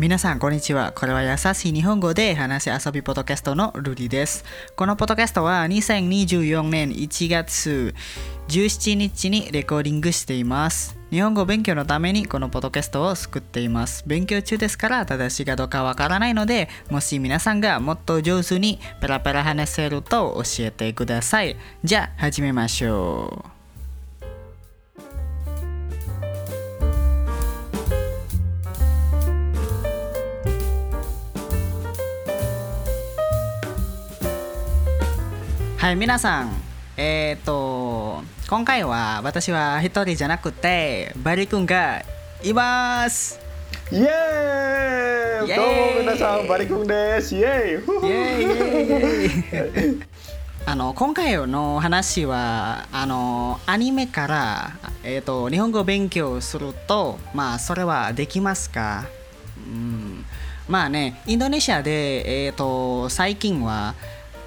皆さんこんにちは。これは優しい日本語で話し遊びポッドキャストのルディです。このポッドキャストは2024年1月17日にレコーディングしています。日本語勉強のためにこのポッドキャストを作っています。勉強中ですから正しいかどうかわからないのでもし皆さんがもっと上手にペラペラ話せると教えてください。じゃあ始めましょう。はい、皆さん、えっ、と、今回は私は一人じゃなくて、バリ君がいます。イエーイ。どうも皆さんバリ君です。イエーイ。イエーイイエーイ。あの今回の話はあのアニメから、えー、と日本語を勉強するとまあそれはできますか、うん、まあねインドネシアで、えー、と最近は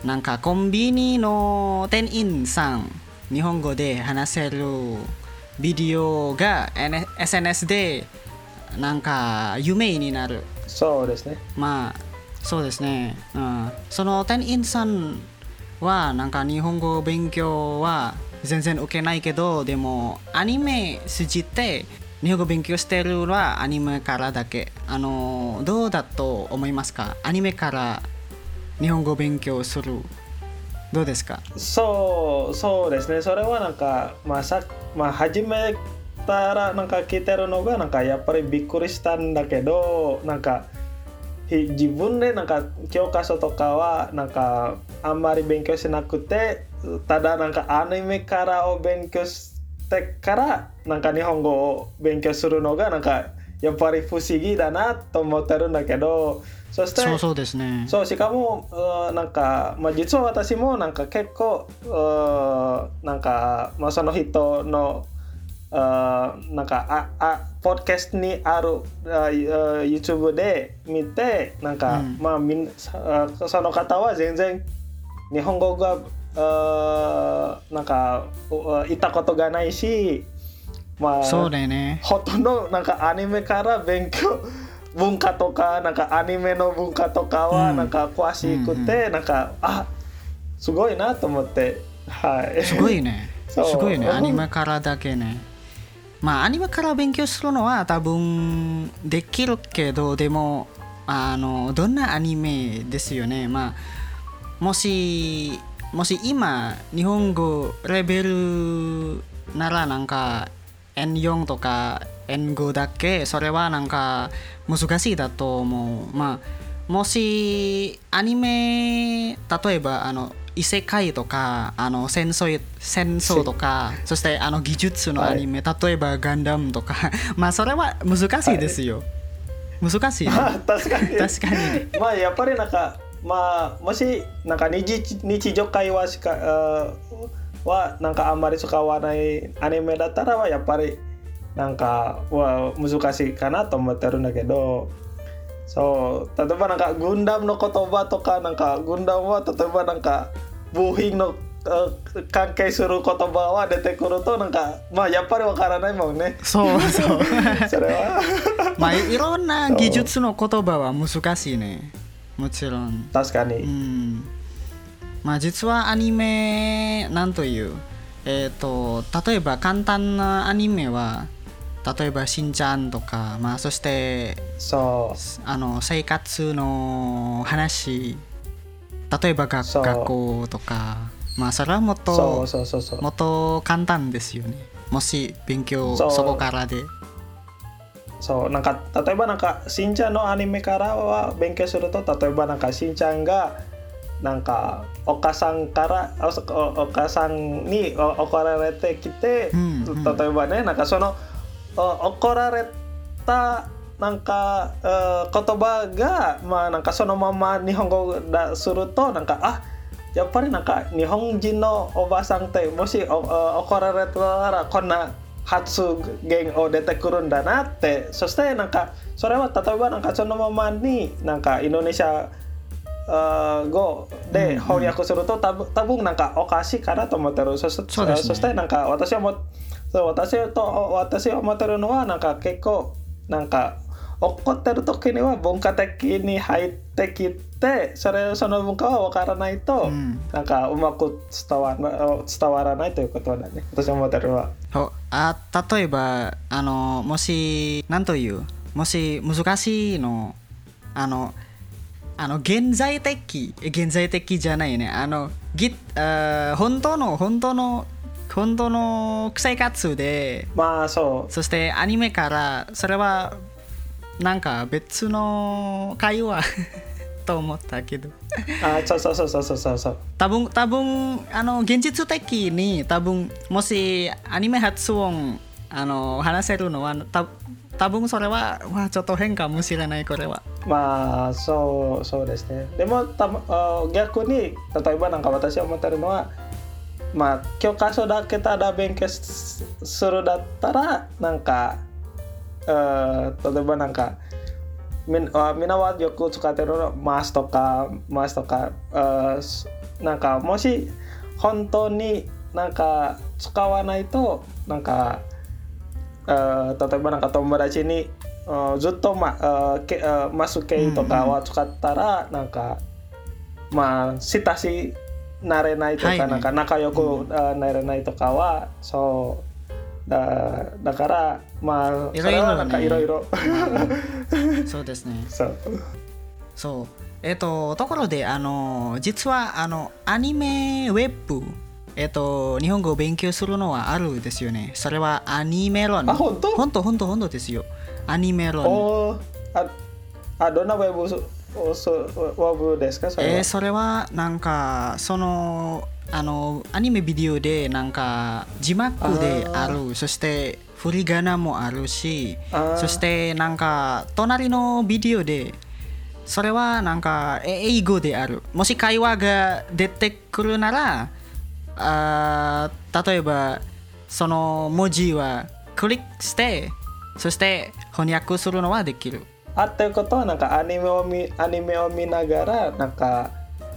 なんかコンビニの店員さん日本語で話せるビデオが SNS でなんか有名になる。そうですね。まあそうですね、うん、その店員さんはなんか日本語勉強は全然受けないけどでもアニメ筋って日本語勉強してるのはアニメからだけ。あのどうだと思いますか？アニメから日本語勉強する。どうですか？そうそうですね。それはなんかまあさまあ始めたらなんか聞いてるのがなんかやっぱりびっくりしたんだけどなんか自分でなんか教科書とかはなんかあんまり勉強しなくてただなんかアニメからを勉強してからなんか日本語を勉強するのがなんかやっぱり不思議だなと思ってるんだけどそしてそうそうですね。そうしかもうんなんか、まあ、実は私もなんか結構うんなんか、まあ、その人のあなんかああポッドキャストにあるあ YouTube で見てなんか、うん。まあみんあその方は全然日本語があなんかう言ったことがないしまあそうだよね。ほとんどなんかアニメから勉強文化とかなんかアニメの文化とかはうん。なんか詳しくて、なんかあすごいなと思って。はい。すごいね。すごいね。アニメからだけね。まあアニメから勉強するのは多分できるけどでもあのどんなアニメですよね。まあもしもし今日本語レベルならなんか N4 とか N5 だけそれはなんか難しいだと思う。まあもしアニメ例えばあの異世界とかあの戦争戦争とかそしてあの技術のアニメ、例えばガンダムとか まあそれは難しいですよ、難しい。ねまあ確かに。確かに。ねまあやっぱりなんかまあもしなんか日日常会話しかあはなんかあんまり使わないアニメだったらはやっぱりなんかは難しいかなと思ってるんだけどそう例えばなんか軍団の言葉とかなんか軍団は例えばなんか部品のあ関係する言葉は出てくるとなんかまあやっぱりわからないもんね。そうそう。それは。まあいろんな技術の言葉は難しいね。もちろん。確かに、うんまあ実はアニメなんというえっ、と例えば簡単なアニメは例えばしんちゃんとかまあそしてそう。あの生活の話例えば学学校とかまあそれはもっそともっと簡単ですよね。もし勉強そこからで。そう。なんか例えばなんかしんちゃんのアニメからは勉強すると例えばなんかしんちゃんがなんかお母さんからおおお母さんにお怒られてきて、うんうん。例えばねなんかそのお怒られたなんかえー言葉がまあなんかそのまま日本語だするとなんかあやっぱりなんか日本人のおばさんってもし怒られたらこんな発言を出てくるんだなって。そしてなんかそれは例えばなんかそのままになんかインドネシア語で翻訳すると多分多分なんかおかしいかなと思ってる。そしね。そしてなんか私はもそう私と私は思ってるのはなんか結構なんか怒ってる時には文化的に入ってきてそれその文化は分からないと、うん。なんかうまく伝わら伝わらないということだね私思ってるのは。あ例えばあのもし何というもし難しいのあのあの現在的え現在的じゃないね。あのぎあ本当の本当の本当の生活で。まあそう。そしてアニメからそれはなんか別の会話 と思ったけど。あそうそうそうそうそうそうそう。多分多分あの現実的に多分もしアニメ発音あの話せるのはた多分それは、まあ、ちょっと変かもしれないこれはまあそうそうですねでもた逆に例えばなんか私は思ってるのはまあ教科書だけただ勉強するだったらなんかあ例えばなんかみみんなはよく使ってるのマスとかマスとかあすなんかもし本当になんか使わないとなんかあ例えばなんか友達にあずっと、まあけあマス系とかは使ったら、なんかまあ親しなれないとか、はいねなんか仲良く、あなれないとかはそうだだからまあいろいろねそれはなんかいろいろそうですねそうそうえっ、とところであの実はあのアニメウェブえっ、と日本語を勉強するのはあるですよね。それはアニメロンあ本当？本当本当本当ですよ。アニメロン oh a- ah, どんなウェブですかそれは、えーそれはなんかそのあのアニメビデオでなんか字幕であるそして振り仮名もあるしそしてなんか隣のビデオでそれはなんかえ英語であるもし会話が出てくるならあー例えばその文字はクリックしてそして翻訳するのはできる。あっていうことはなんかアニメを見アニメを見ながらなんか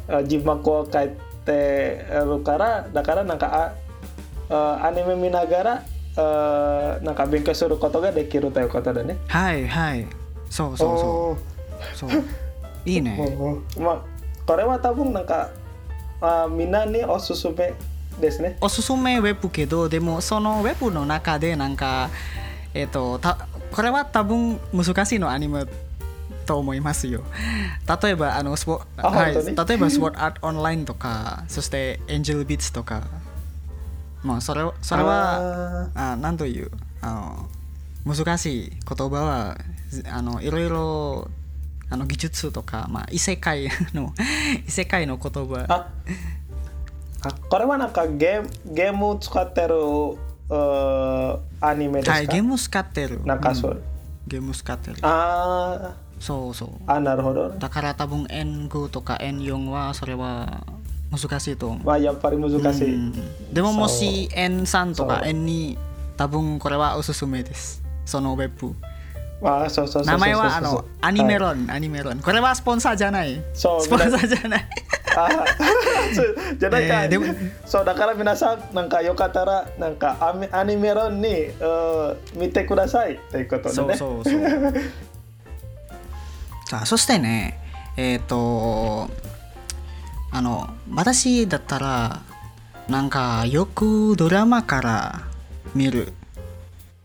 あ字幕を書いてるからだからなんかああアニメ見ながらあなんか勉強することができるということだね。はいはい。そうそうそう。そう。いいね。まあこれは多分なんかあみんなにおすすめですね。おすすめウェブけどでもそのウェブの中でなんかえっ、とたこれは多分難しいのアニメと思いますよ。例えばあのスポあはい、例えばスポーツアートオンラインとかそしてエンジェルビーツとか。まあそれはそれはああなんというあの難しい言葉はあのいろいろあの技術とか、まあ、異世界の 異世界の言葉これはなんかゲームゲームを使ってるあアニメですか、はい、ゲーム使ってる。なんかそううんゲーム使ってる。あそうそう。ーあなるほど。だから多分 N5 とか N4 はそれは難しいと思う。まあやっぱり難しい。うんでももし N3 とかそう N2 多分これはおすすめです。そのウェブ。まあそうそうそうそう名前はあそうそうのアニメはいロン、アニメロン。これはスポンサーじゃない。そうスポンサーじゃない。あそうじゃないか、えーでもそうだから皆さんなんかよかったらなんかアニアニメロンにうん見てくださいということでね。そうそうそう。さあそしてねえっ、とあの私だったらなんかよくドラマから見る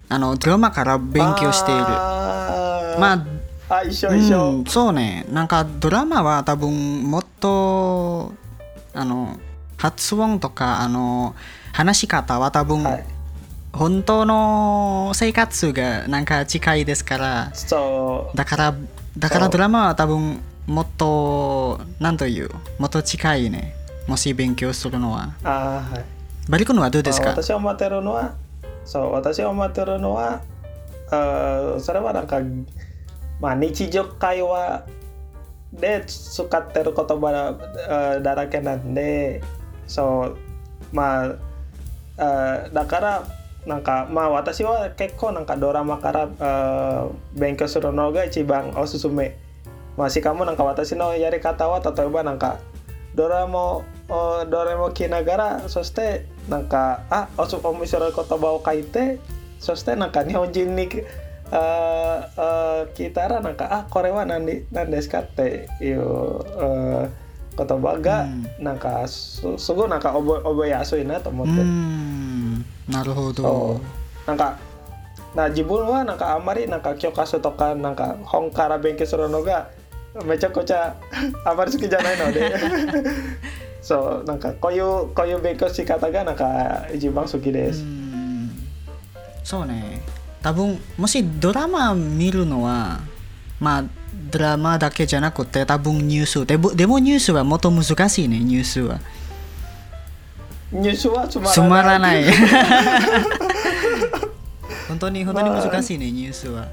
あのドラマから勉強しているまああ一緒一緒。うん、そうね。なんかドラマは多分もっとあの発音とかあの話し方は多分、はい。本当の生活がなんか近いですから。そう。だからだからドラマは多分もっとなんというもっと近いね。もし勉強するのは。あーはい。バリ君はどうですか？まあ私が思ってるのはそう私が思ってるのはあそれはなんか、まあ、日常会話で使ってる言葉だあだらけなんでそうまああだからなんかまあ私は結構なんかドラマからあ勉強するのが一番おすすめ。まあ、しかもなんか私のやり方は例えばなんかドラマをおドラマを見ながらそしてなんかあおす面白い言葉を書いてそしてなんか日本人に ああ聞いたらなんかあこれは何で何ですかっていうあ言葉が、うんなんかすすごいなんか覚え覚えやすいなと思うって、んなるほそどうなんかな自分はなんかあんまりなんか教科書とかなんか本から勉強するのがめちゃくちゃあまり好きじゃないのでそうなんかこういうこういう勉強し方がなんか一番好きでうす。んそうね 多分もしドラマ見るのはまあドラマだけじゃなくて多分ニュースでもでもニュースはもっと難しいねニュースは。ニュースはつまらない。本当に本当に難しいねニュースは。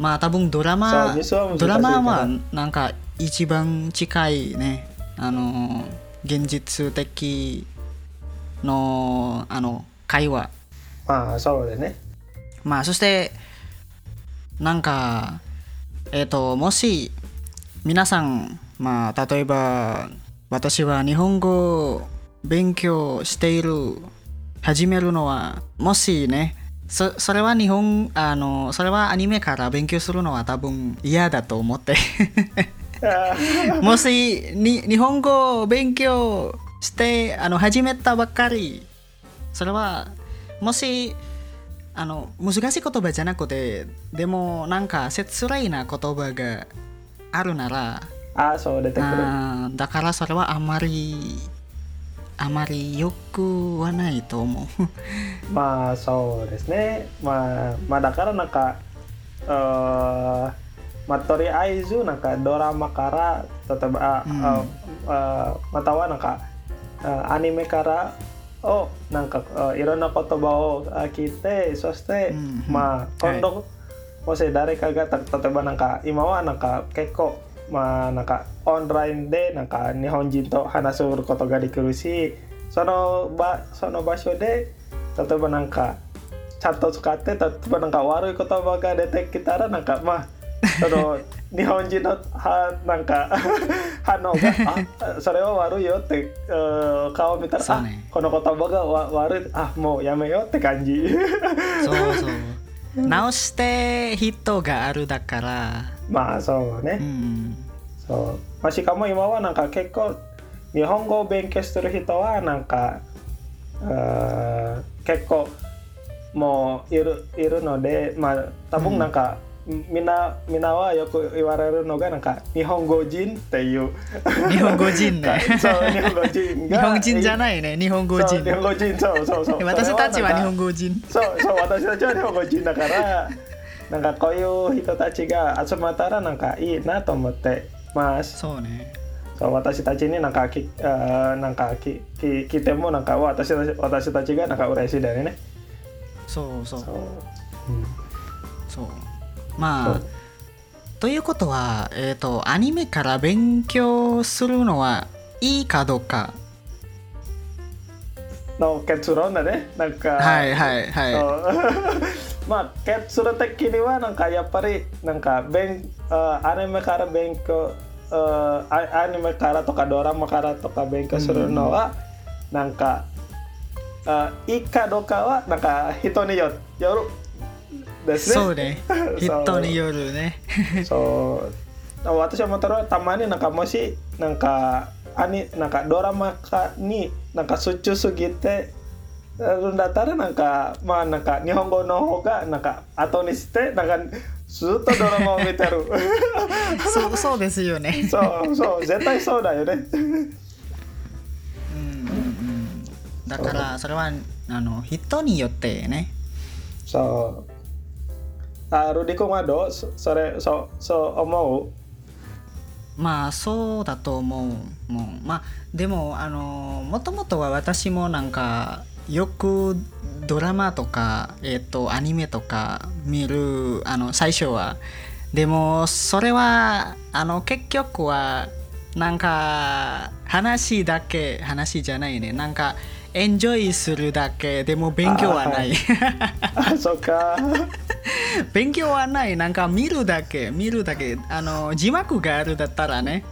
まあ多分ドラマドラマかはらなんか一番近いねあの現実的のあの会話。まあそうでね。まあそしてなんかえっ、ともし皆さんまあ例えば私は日本語を勉強している始めるのはもしねそそれは日本あのそれはアニメから勉強するのは多分嫌だと思って。あもしに日本語を勉強してあの始めたばっかりそれはもしあの難しい言葉じゃなくてでもなんか切ないな言葉があるならあそう出てくる。あーだからそれはあまりあまりよくはないと思うまあそうですね。まあまあだからなんか、あまあとりあえずなんかドラマから例えば、あうんああまたはなんかあアニメからをなんかあいろんな言葉をあ聞いてそして、うん。まあ今度、もし誰かがた例えばなんか今はなんか結構まあなんかオンラインでなんか日本人と話することができるしその場その場所で例えばなんかちゃんと使って例えばなんか悪い言葉が出てきたらなんかまあその日本人のはなんか 反応があそれは悪いよってうん顔を見たら、ね。この言葉がわ悪いあもうやめようって感じ。そうそう。直して人があるだから。まあそうね、うんそう。まあ、しかも今はなんか結構日本語を勉強してる人はなんか結構もういるいるのでまあ多分なんか、みんなみんなはよく言われるのがなんか日本語人っていう日本語人ねそう日本語人日が本人じゃいないね日本語人日本語人そうそうそう私たちは日本語語人そうそう私たちは日本語人だからなんかこういう人たちが集まったらなんかいいなと思ってますそうねそう私たちになんかきあーなんかきき聞いてもなんか私たち私たちがなんか嬉しいだよね。そうそうそうそうまあということはえっ、とアニメから勉強するのはいいかどうか？の結論だね。なんか、はいはいはい。まあ結論的にはなんかやっぱりなんか勉あアニメから勉強あアアニメからとかドラマからとか勉強するのは、なんかあいいかどうかはなんか人によよるですね。そうね。人によるね。そう。私は思ったのはたまになんかもしなんかアニなんかドラマかになんか集中すぎてるんだったらなんかまあなんか日本語の方がなんか後にしてなんかずっとドラマを見てる。そうそうですよね。そうそう絶対そうだよね。うん。だからそれはあの人によってね。そうあルディ君はどうそそれそうそう思うまあそうだと思う。もうまあでもあのもともとは私もなんかよくドラマとか、えっとアニメとか見るあの最初は。でもそれはあの結局はなんか話だけ話じゃないね。なんかエンジョイするだけ。でも勉強はない。あそっか 勉強はない。なんか見るだけ。見るだけ。あの字幕があるだったらね。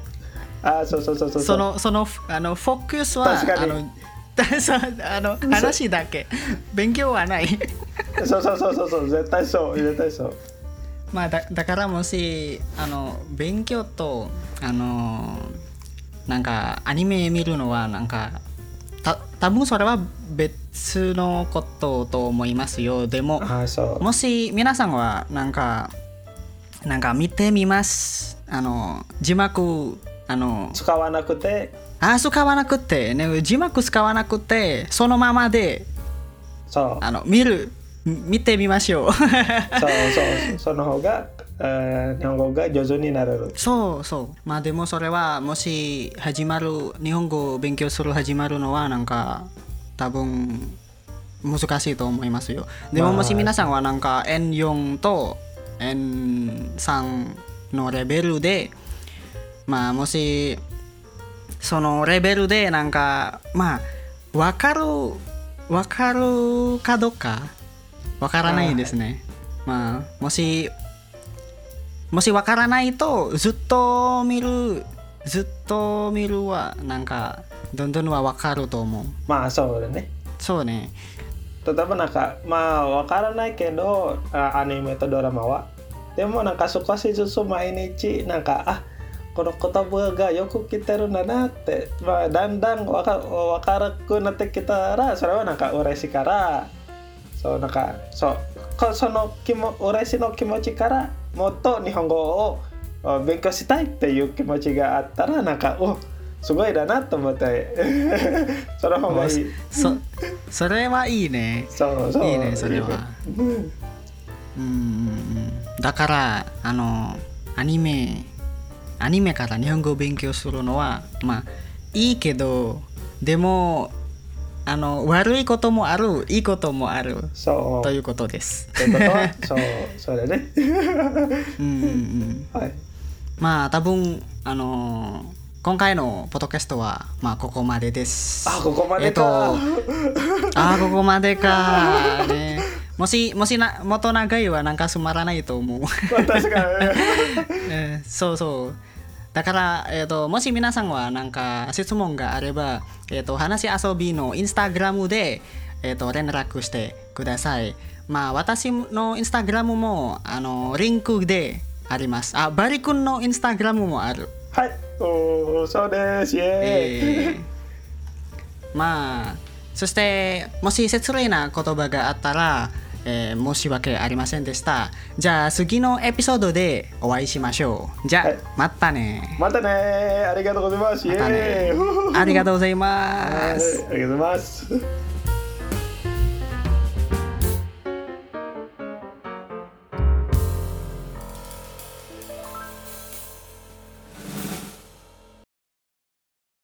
あそうそうそうそうそのそのあのフォークスは確かに。あの あの話だけ。勉強はない。そうそうそうそうそう。絶対そう。絶対そう。まあだだからもしあの勉強とあのなんかアニメ見るのはなんかた多分それは別のことと思いますよ。でももし皆さんはなんかなんか見てみます。あの字幕あの使わなくて？あ使わなくて、ね、字幕使わなくてそのままでそう。あの見る見てみましょう。そうそう。その方が、えー日本語が上手になれるそうそうまあでもそれはもし始まる日本語を勉強する始まるのはなんか多分難しいと思いますよでもまあもし皆さんはなんか N4 と N3 のレベルでまあもしそのレベルでなんかまあ分かる分かるかどうか分からないですねまあもしもし分からないとずっと見るずっと見るはなんかどんどんは分かると思う。まあそうだね。そうね。Tetapi なんかまあわからないけどあアニメとドラマは。でもなんか少しずつ毎日なんかあこの言葉がよく来てるんだなって、まあ、だんだんわかわからなくなってきたらそれはなんか嬉しいから。そうなんかそうこその気も嬉しいの気持ちからもっと日本語をあ勉強したいっていう気持ちがあったらなんかおすごいだなと思って。その方がいい。そそれはいいね。そうそう。いいねそれは。うんうんうん。だからあのアニメアニメから日本語を勉強するのはまあいいけどでもあの悪いこともあるいいこともあるそう。ということです。ということはそう それね。うんうんうん。はい。まあ多分あの今回のポッドキャストはまあここまでです。あここまでか、えっとあーここまでかね。もしもしなもっと長いはなんかつまらないと思う。まあ確かにえー そうそうだから、えー、ともし皆さんはなんか質問があれば、えー、と話し遊びのインスタグラムで、えー、と連絡してください。まあ私のインスタグラムもあのリンクであります。あバリ君のインスタグラムもある。はいおーそうです。イエーイ、えー。まあそしてもし失礼な言葉があったら、えー申し訳ありませんでした。じゃあ次のエピソードでお会いしましょう。じゃあ、はいまたね。またね。ありがとうございます。またね。ありがとうございまはいすありがとうございます